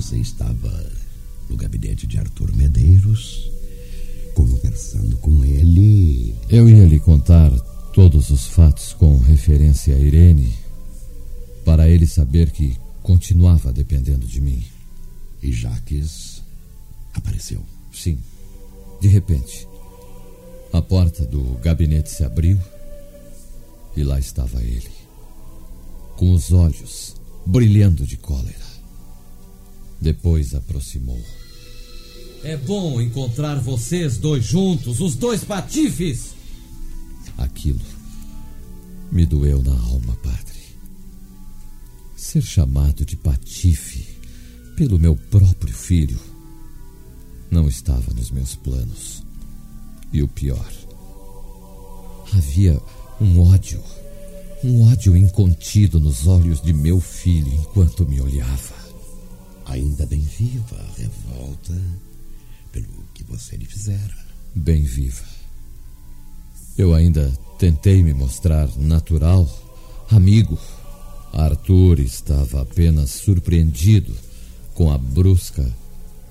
Você estava no gabinete de Arthur Medeiros, conversando com ele. Eu ia lhe contar todos os fatos com referência a Irene, para ele saber que continuava dependendo de mim. E Jaques apareceu. Sim. De repente, a porta do gabinete se abriu e lá estava ele, com os olhos brilhando de cólera. Depois aproximou. É bom encontrar vocês dois juntos, os dois patifes! Aquilo me doeu na alma, padre. Ser chamado de patife pelo meu próprio filho não estava nos meus planos. E o pior, havia um ódio, um ódio incontido nos olhos de meu filho enquanto me olhava. Ainda bem viva a revolta pelo que você lhe fizera. Bem viva. Eu ainda tentei me mostrar natural, amigo. Arthur estava apenas surpreendido com a brusca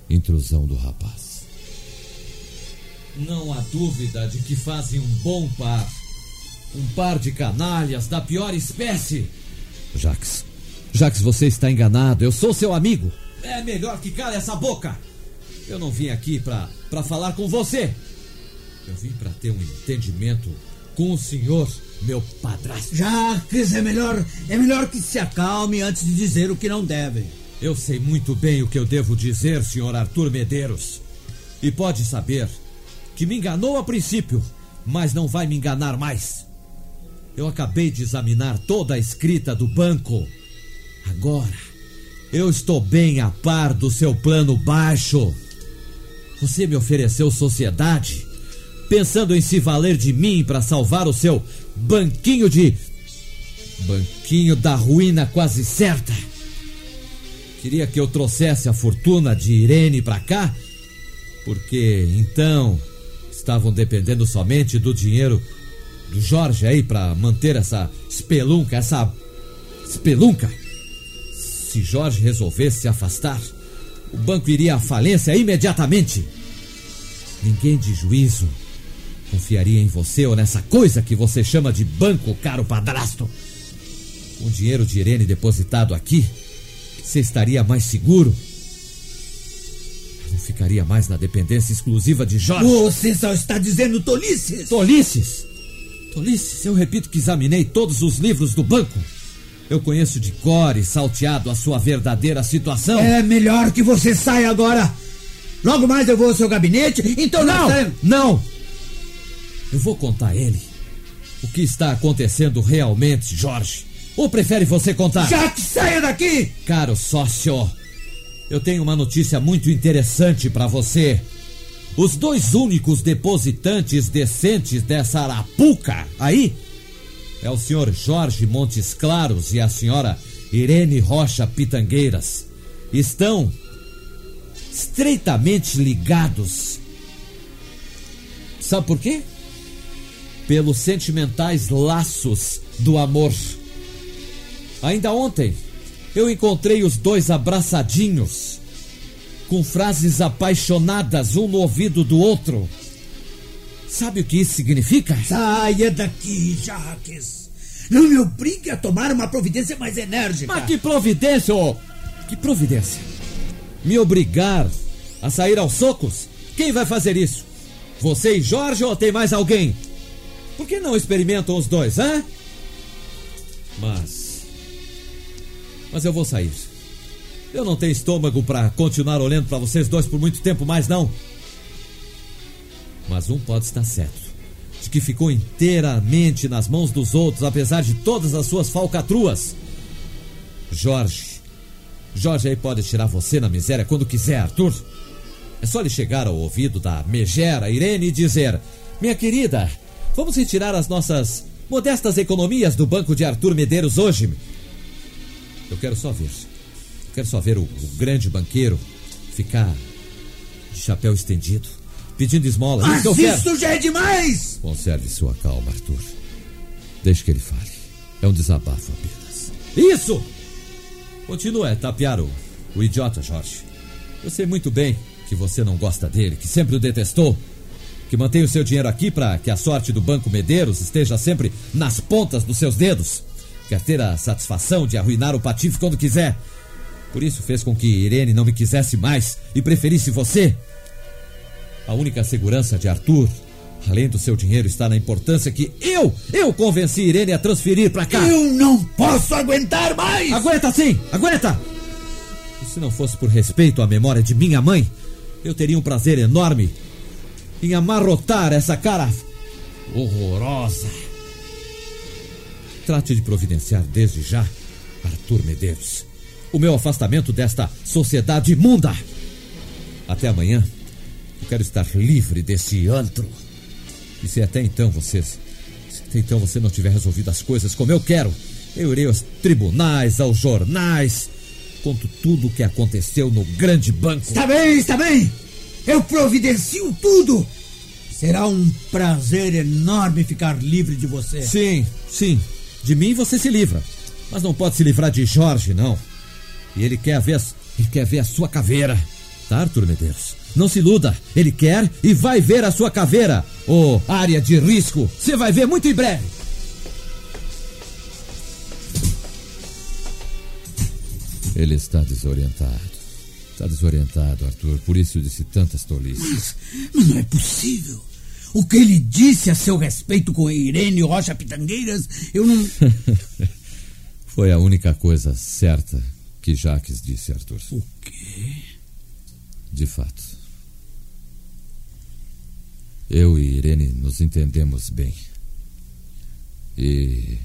intrusão do rapaz. Não há dúvida de que fazem um bom par. Um par de canalhas da pior espécie. Jax, Jax, você está enganado. Eu sou seu amigo. É melhor que cale essa boca. Eu não vim aqui para para falar com você. Eu vim para ter um entendimento com o senhor, meu padrasto. Jacques, é melhor, é melhor que se acalme antes de dizer o que não deve. Eu sei muito bem o que eu devo dizer, senhor Arthur Medeiros. E pode saber que me enganou a princípio, mas não vai me enganar mais. Eu acabei de examinar toda a escrita do banco. Agora, eu estou bem a par do seu plano baixo. Você me ofereceu sociedade, pensando em se valer de mim para salvar o seu banquinho de. banquinho da ruína quase certa. Queria que eu trouxesse a fortuna de Irene para cá, porque então estavam dependendo somente do dinheiro do Jorge aí para manter essa espelunca, essa espelunca. Se Jorge resolvesse se afastar, o banco iria à falência imediatamente. Ninguém de juízo confiaria em você ou nessa coisa que você chama de banco, caro padrasto. Com o dinheiro de Irene depositado aqui, você estaria mais seguro. Não ficaria mais na dependência exclusiva de Jorge. Você só está dizendo tolices. Tolices! Tolices, eu repito que examinei todos os livros do banco. Eu conheço de cor e salteado a sua verdadeira situação. É melhor que você saia agora. Logo mais eu vou ao seu gabinete, então não, nós... não. Eu vou contar a ele o que está acontecendo realmente, Jorge. Ou prefere você contar? Já que saia daqui! Caro sócio, eu tenho uma notícia muito interessante para você. Os dois únicos depositantes decentes dessa arapuca aí é o senhor Jorge Montes Claros e a senhora Irene Rocha Pitangueiras. Estão estreitamente ligados. Sabe por quê? Pelos sentimentais laços do amor. Ainda ontem eu encontrei os dois abraçadinhos, com frases apaixonadas um no ouvido do outro. Sabe o que isso significa? Saia daqui, Jaques. Não me obrigue a tomar uma providência mais enérgica. Mas que providência, ô? Que providência? Me obrigar a sair aos socos? Quem vai fazer isso? Você e Jorge ou tem mais alguém? Por que não experimentam os dois, hã? Mas. Mas eu vou sair. Eu não tenho estômago para continuar olhando para vocês dois por muito tempo mais, não. Mas um pode estar certo. De que ficou inteiramente nas mãos dos outros, apesar de todas as suas falcatruas. Jorge. Jorge aí pode tirar você na miséria quando quiser, Arthur. É só lhe chegar ao ouvido da megera Irene e dizer: Minha querida, vamos retirar as nossas modestas economias do banco de Arthur Medeiros hoje. Eu quero só ver. Eu quero só ver o, o grande banqueiro ficar de chapéu estendido, pedindo esmola. Mas isso, isso já é demais! Conserve sua calma, Arthur. Deixe que ele fale. É um desabafo apenas. Isso! Continua a tapear o, o idiota, Jorge. Eu sei muito bem que você não gosta dele, que sempre o detestou, que mantém o seu dinheiro aqui para que a sorte do Banco Medeiros esteja sempre nas pontas dos seus dedos. Quer ter a satisfação de arruinar o patife quando quiser. Por isso fez com que Irene não me quisesse mais e preferisse você. A única segurança de Arthur, além do seu dinheiro, está na importância que eu, eu convenci Irene a transferir para cá. Eu não posso aguentar mais! Aguenta sim, aguenta! E se não fosse por respeito à memória de minha mãe, eu teria um prazer enorme em amarrotar essa cara horrorosa. Trate de providenciar desde já, Arthur Medeiros, o meu afastamento desta sociedade imunda. Até amanhã, eu quero estar livre desse antro. E se até então vocês. Se até então você não tiver resolvido as coisas como eu quero, eu irei aos tribunais, aos jornais, conto tudo o que aconteceu no grande banco. Está bem, está bem! Eu providencio tudo! Será um prazer enorme ficar livre de você. Sim, sim. De mim você se livra. Mas não pode se livrar de Jorge, não. E ele quer ver, ele quer ver a sua caveira. Arthur Medeiros? Não se iluda. Ele quer e vai ver a sua caveira. Ô, área de risco. Você vai ver muito em breve. Ele está desorientado. Está desorientado, Arthur. Por isso disse tantas tolices. Não é possível. O que ele disse a seu respeito com Irene Rocha Pitangueiras, eu não. Foi a única coisa certa que Jaques disse, Arthur. O quê? De fato. Eu e Irene nos entendemos bem. E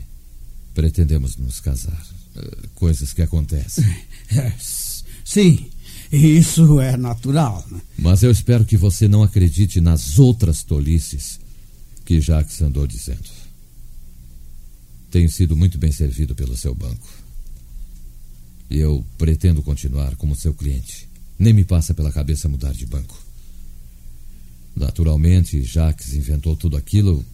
pretendemos nos casar. Eh, Coisas que acontecem. Sim, isso é natural. né? Mas eu espero que você não acredite nas outras tolices que Jacques andou dizendo. Tenho sido muito bem servido pelo seu banco. E eu pretendo continuar como seu cliente. Nem me passa pela cabeça mudar de banco. Naturalmente, Jacques inventou tudo aquilo,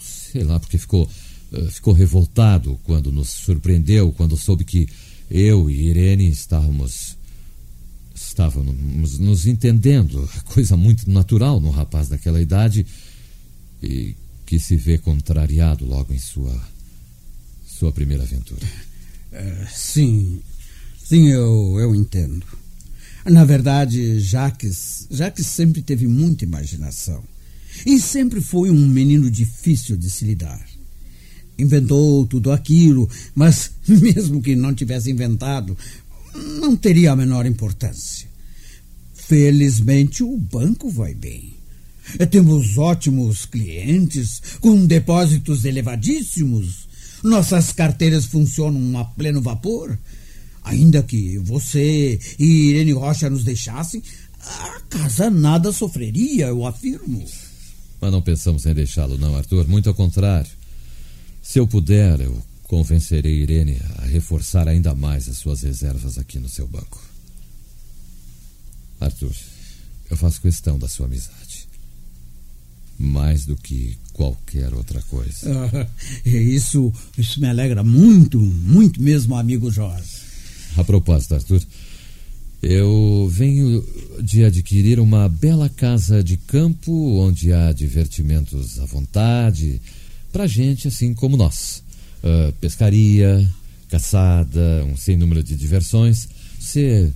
sei lá, porque ficou, eh, ficou revoltado quando nos surpreendeu, quando soube que eu e Irene estávamos estávamos nos entendendo, coisa muito natural num rapaz daquela idade e que se vê contrariado logo em sua sua primeira aventura. É, sim, sim, eu, eu entendo. Na verdade, Jacques, Jacques sempre teve muita imaginação. E sempre foi um menino difícil de se lidar. Inventou tudo aquilo, mas mesmo que não tivesse inventado, não teria a menor importância. Felizmente o banco vai bem. Eh, Temos ótimos clientes, com depósitos elevadíssimos. Nossas carteiras funcionam a pleno vapor. Ainda que você e Irene Rocha nos deixassem, a casa nada sofreria, eu afirmo. Mas não pensamos em deixá-lo, não, Arthur. Muito ao contrário. Se eu puder, eu convencerei Irene a reforçar ainda mais as suas reservas aqui no seu banco. Arthur, eu faço questão da sua amizade. Mais do que qualquer outra coisa. Ah, isso, isso me alegra muito, muito mesmo, amigo Jorge. A propósito, Arthur, eu venho de adquirir uma bela casa de campo onde há divertimentos à vontade pra gente assim como nós. Ah, pescaria, caçada, um sem número de diversões. Você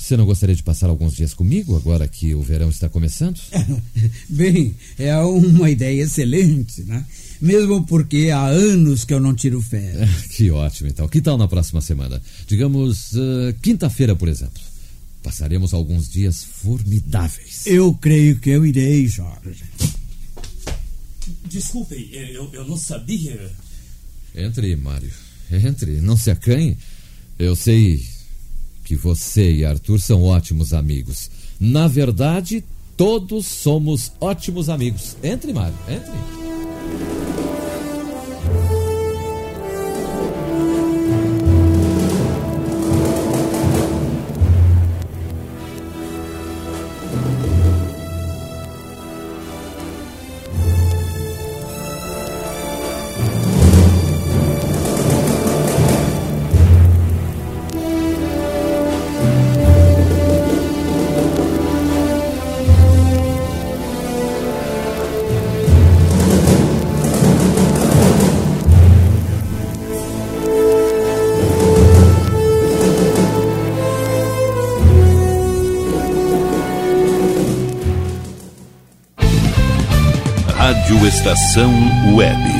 Você não gostaria de passar alguns dias comigo, agora que o verão está começando? Bem, é uma ideia excelente, né? Mesmo porque há anos que eu não tiro férias. que ótimo, então. Que tal na próxima semana? Digamos, uh, quinta-feira, por exemplo. Passaremos alguns dias formidáveis. Eu creio que eu irei, Jorge. Desculpem, eu, eu não sabia. Entre, Mário. Entre, não se acanhe. Eu sei que você e Arthur são ótimos amigos. Na verdade, todos somos ótimos amigos. Entre, Mário, entre. Estação Web.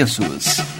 preços.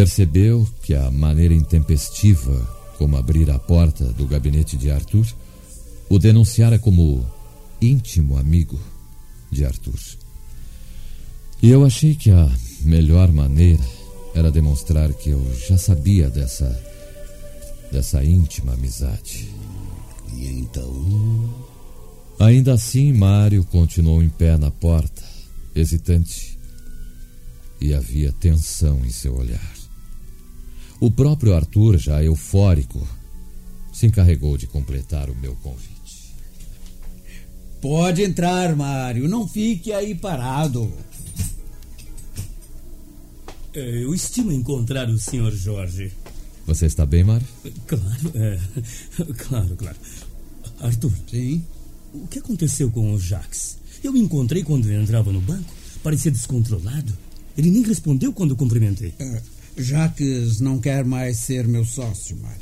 Percebeu que a maneira intempestiva como abrir a porta do gabinete de Arthur o denunciara como íntimo amigo de Arthur. E eu achei que a melhor maneira era demonstrar que eu já sabia dessa dessa íntima amizade. E então, Ainda assim, Mário continuou em pé na porta, hesitante, e havia tensão em seu olhar. O próprio Arthur, já eufórico, se encarregou de completar o meu convite. Pode entrar, Mário. Não fique aí parado. É, Eu estimo encontrar o Sr. Jorge. Você está bem, Mário? Claro, é. Claro, claro. Arthur. Sim. O que aconteceu com o Jax? Eu o encontrei quando ele entrava no banco. Parecia descontrolado. Ele nem respondeu quando cumprimentei. É, Jaques não quer mais ser meu sócio, Mário.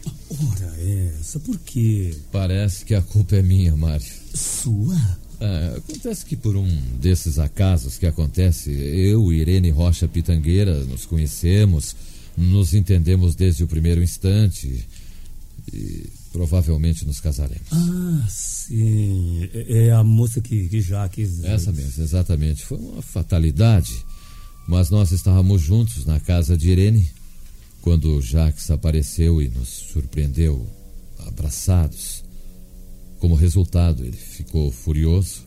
Ora, essa, por quê? Parece que a culpa é minha, Mário. Sua? É, acontece que por um desses acasos que acontece, eu e Irene Rocha Pitangueira nos conhecemos, nos entendemos desde o primeiro instante e provavelmente nos casaremos. Ah, sim. É é a moça que, que Jaques. Essa mesmo, exatamente. Foi uma fatalidade. Mas nós estávamos juntos na casa de Irene quando Jaques apareceu e nos surpreendeu abraçados. Como resultado, ele ficou furioso,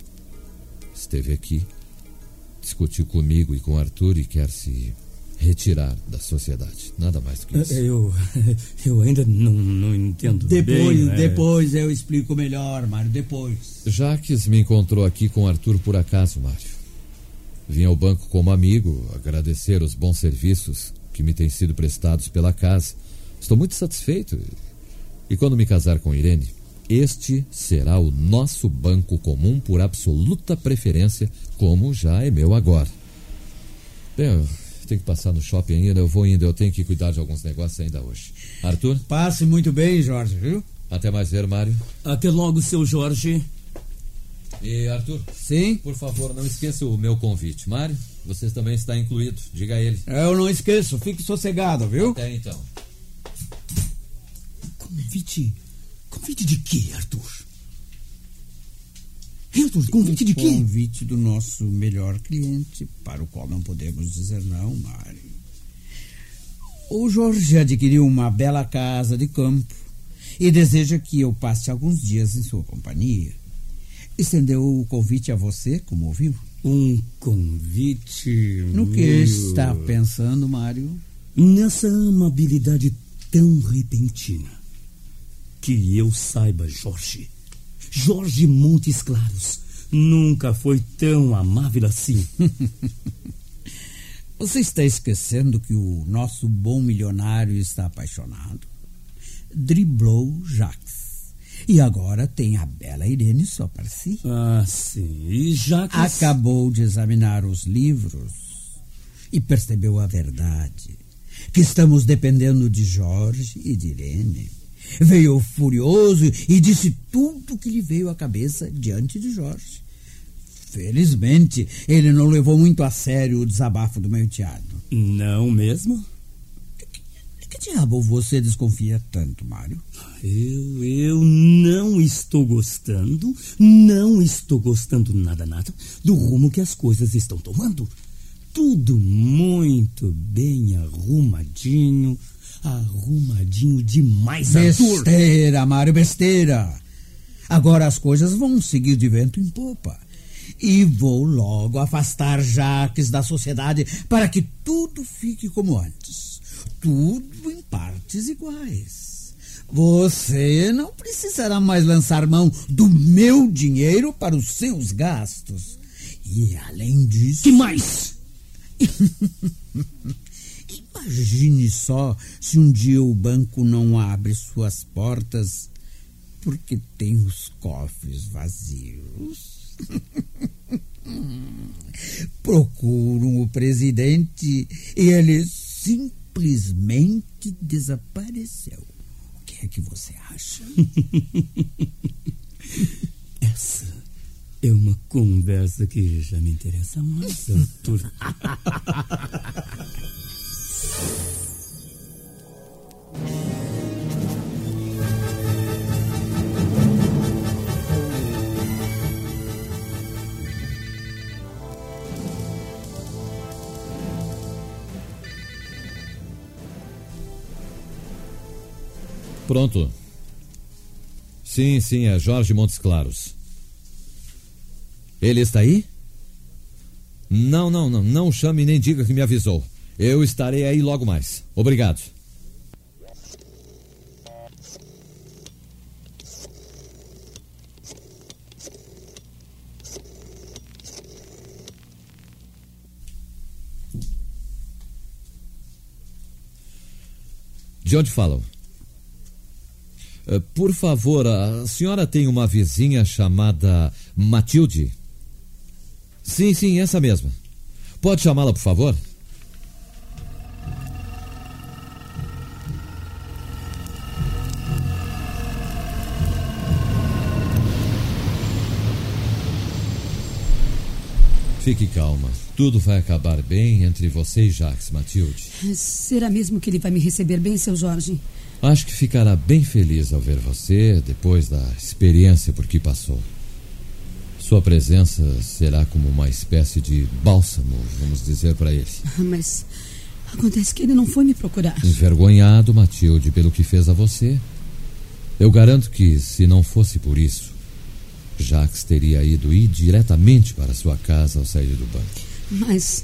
esteve aqui, discutiu comigo e com Arthur e quer se retirar da sociedade. Nada mais do que isso. Eu, eu ainda não, não entendo Depois, bem. né? depois eu explico melhor, Mário, depois. Jaques me encontrou aqui com Arthur por acaso, Mário. Vim ao banco como amigo, agradecer os bons serviços que me têm sido prestados pela casa. Estou muito satisfeito. E quando me casar com Irene, este será o nosso banco comum por absoluta preferência, como já é meu agora. Bem, eu tenho que passar no shopping ainda, eu vou indo, eu tenho que cuidar de alguns negócios ainda hoje. Arthur, Passe muito bem, Jorge, viu? até mais ver, Mário. Até logo, seu Jorge. E Arthur, Sim? por favor, não esqueça o meu convite. Mário, você também está incluído, diga a ele. Eu não esqueço, fique sossegado, viu? Até então. Convite. Convite de quê, Arthur? Arthur, convite de quê? Convite do nosso melhor cliente, para o qual não podemos dizer não, Mário. O Jorge adquiriu uma bela casa de campo e deseja que eu passe alguns dias em sua companhia. Estendeu o convite a você, como ouviu? Um convite. No que meio- está pensando, Mário? Nessa amabilidade tão repentina. Que eu saiba, Jorge. Jorge Montes Claros nunca foi tão amável assim. Você está esquecendo que o nosso bom milionário está apaixonado? Driblou Jacques. E agora tem a bela Irene só para si. Ah, sim. E já que. Acabou de examinar os livros e percebeu a verdade. Que estamos dependendo de Jorge e de Irene. Veio furioso e disse tudo que lhe veio à cabeça diante de Jorge. Felizmente, ele não levou muito a sério o desabafo do meu enteado. Não mesmo? Que diabo você desconfia tanto, Mário? Eu, eu não estou gostando, não estou gostando nada, nada do rumo que as coisas estão tomando. Tudo muito bem arrumadinho, arrumadinho demais, Arthur. Besteira, Mário, besteira. Agora as coisas vão seguir de vento em popa. E vou logo afastar Jaques da sociedade para que tudo fique como antes. Tudo em partes iguais. Você não precisará mais lançar mão do meu dinheiro para os seus gastos. E além disso. Que mais? Imagine só se um dia o banco não abre suas portas porque tem os cofres vazios. Procuram o presidente e ele simplesmente simplesmente desapareceu. O que é que você acha? Essa é uma conversa que já me interessa mais, Arthur. Pronto. Sim, sim, é Jorge Montes Claros. Ele está aí? Não, não, não. Não chame nem diga que me avisou. Eu estarei aí logo mais. Obrigado. De onde falam? Uh, por favor, a senhora tem uma vizinha chamada Matilde? Sim, sim, essa mesma. Pode chamá-la, por favor? Fique calma. Tudo vai acabar bem entre você e Jacques, Matilde. Será mesmo que ele vai me receber bem, seu Jorge? Acho que ficará bem feliz ao ver você depois da experiência por que passou. Sua presença será como uma espécie de bálsamo, vamos dizer para ele. Ah, Mas acontece que ele não foi me procurar. Envergonhado, Matilde, pelo que fez a você. Eu garanto que, se não fosse por isso, Jacques teria ido ir diretamente para sua casa ao sair do banco. Mas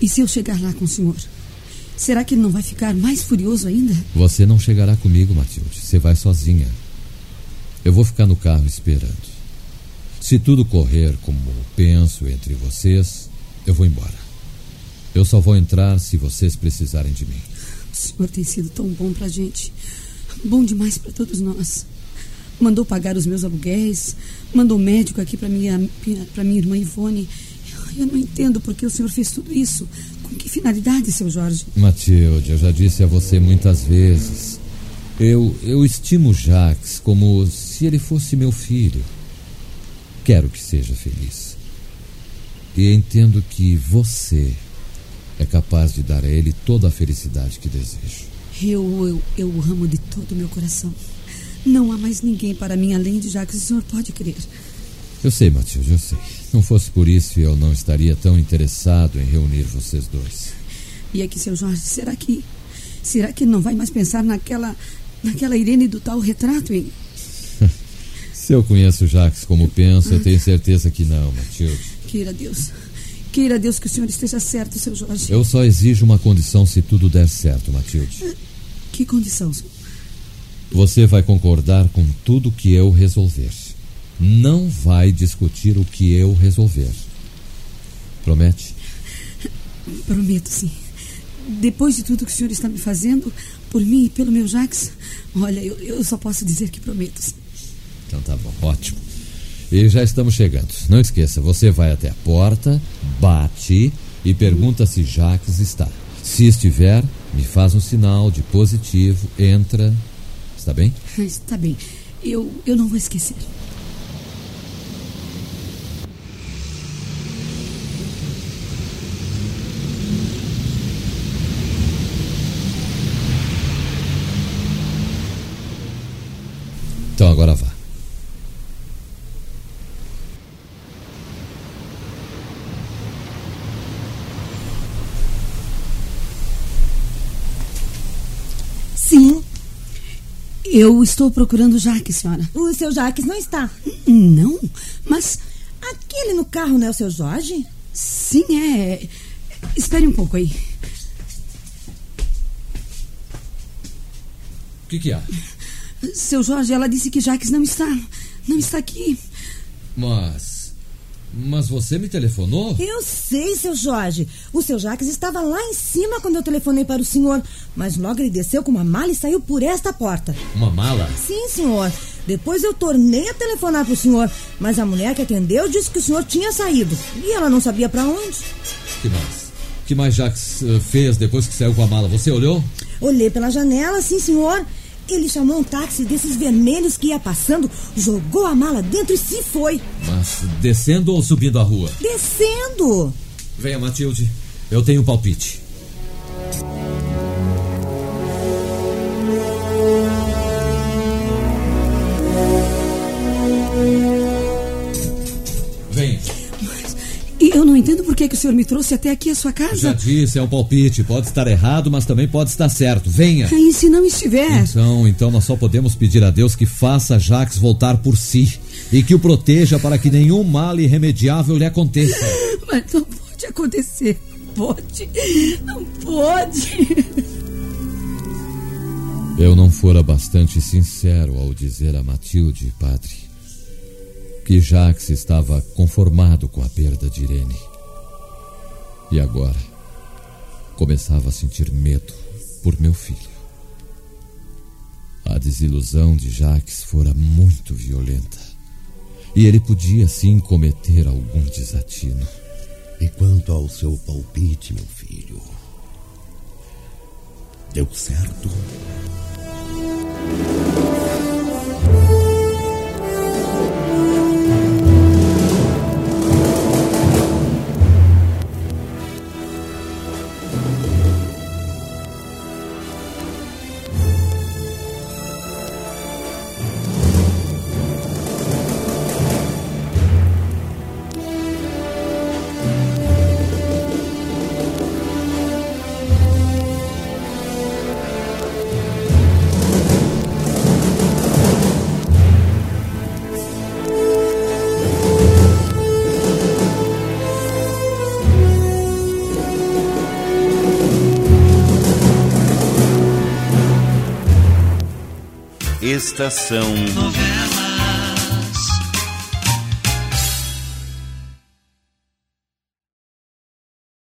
e se eu chegar lá com o senhor? Será que ele não vai ficar mais furioso ainda? Você não chegará comigo, Matilde. Você vai sozinha. Eu vou ficar no carro esperando. Se tudo correr como penso entre vocês, eu vou embora. Eu só vou entrar se vocês precisarem de mim. O senhor tem sido tão bom pra gente. Bom demais para todos nós. Mandou pagar os meus aluguéis, mandou médico aqui para minha, pra minha irmã Ivone. Eu não entendo por que o senhor fez tudo isso. Com que finalidade, seu Jorge? Matilde, eu já disse a você muitas vezes. Eu, eu estimo Jacques como se ele fosse meu filho. Quero que seja feliz. E entendo que você é capaz de dar a ele toda a felicidade que desejo. Eu, eu, eu o amo de todo o meu coração. Não há mais ninguém para mim além de Jacques, o senhor pode crer. Eu sei, Matilde, eu sei. Não fosse por isso, eu não estaria tão interessado em reunir vocês dois. E aqui, seu Jorge, será que. Será que não vai mais pensar naquela. naquela Irene do tal retrato, hein? Se eu conheço Jacques como pensa, eu tenho certeza que não, Matilde. Queira Deus. Queira Deus que o senhor esteja certo, seu Jorge. Eu só exijo uma condição se tudo der certo, Matilde. Que condição, senhor? Você vai concordar com tudo que eu resolver. Não vai discutir o que eu resolver. Promete? Prometo, sim. Depois de tudo que o senhor está me fazendo, por mim e pelo meu Jacques, olha, eu, eu só posso dizer que prometo. sim. Então tá bom, ótimo. E já estamos chegando. Não esqueça, você vai até a porta, bate e pergunta se Jacques está. Se estiver, me faz um sinal de positivo, entra. Está bem? Está bem. Eu, eu não vou esquecer. Então agora vá. Sim. Eu estou procurando Jacques, senhora. O seu Jacques não está. Não, mas. Aquele no carro não é o seu Jorge? Sim, é. Espere um pouco aí. O que, que há? Seu Jorge, ela disse que Jacques não está. Não está aqui. Mas. Mas você me telefonou? Eu sei, seu Jorge. O seu Jacques estava lá em cima quando eu telefonei para o senhor. Mas logo ele desceu com uma mala e saiu por esta porta. Uma mala? Sim, senhor. Depois eu tornei a telefonar para o senhor. Mas a mulher que atendeu disse que o senhor tinha saído. E ela não sabia para onde. que mais? que mais Jacques eh, fez depois que saiu com a mala? Você olhou? Olhei pela janela, sim, senhor. Ele chamou um táxi desses vermelhos que ia passando, jogou a mala dentro e se foi. Mas descendo ou subindo a rua? Descendo! Venha, Matilde. Eu tenho um palpite. Eu não entendo por que, que o senhor me trouxe até aqui a sua casa? Já disse, é um palpite. Pode estar errado, mas também pode estar certo. Venha. E se não estiver? Então, então nós só podemos pedir a Deus que faça Jacques voltar por si e que o proteja para que nenhum mal irremediável lhe aconteça. Mas não pode acontecer. Pode. Não pode. Eu não fora bastante sincero ao dizer a Matilde, padre, que Jacques estava conformado com a perda de Irene. E agora começava a sentir medo por meu filho. A desilusão de Jacques fora muito violenta. E ele podia sim cometer algum desatino. E quanto ao seu palpite, meu filho? Deu certo? Estação Novela.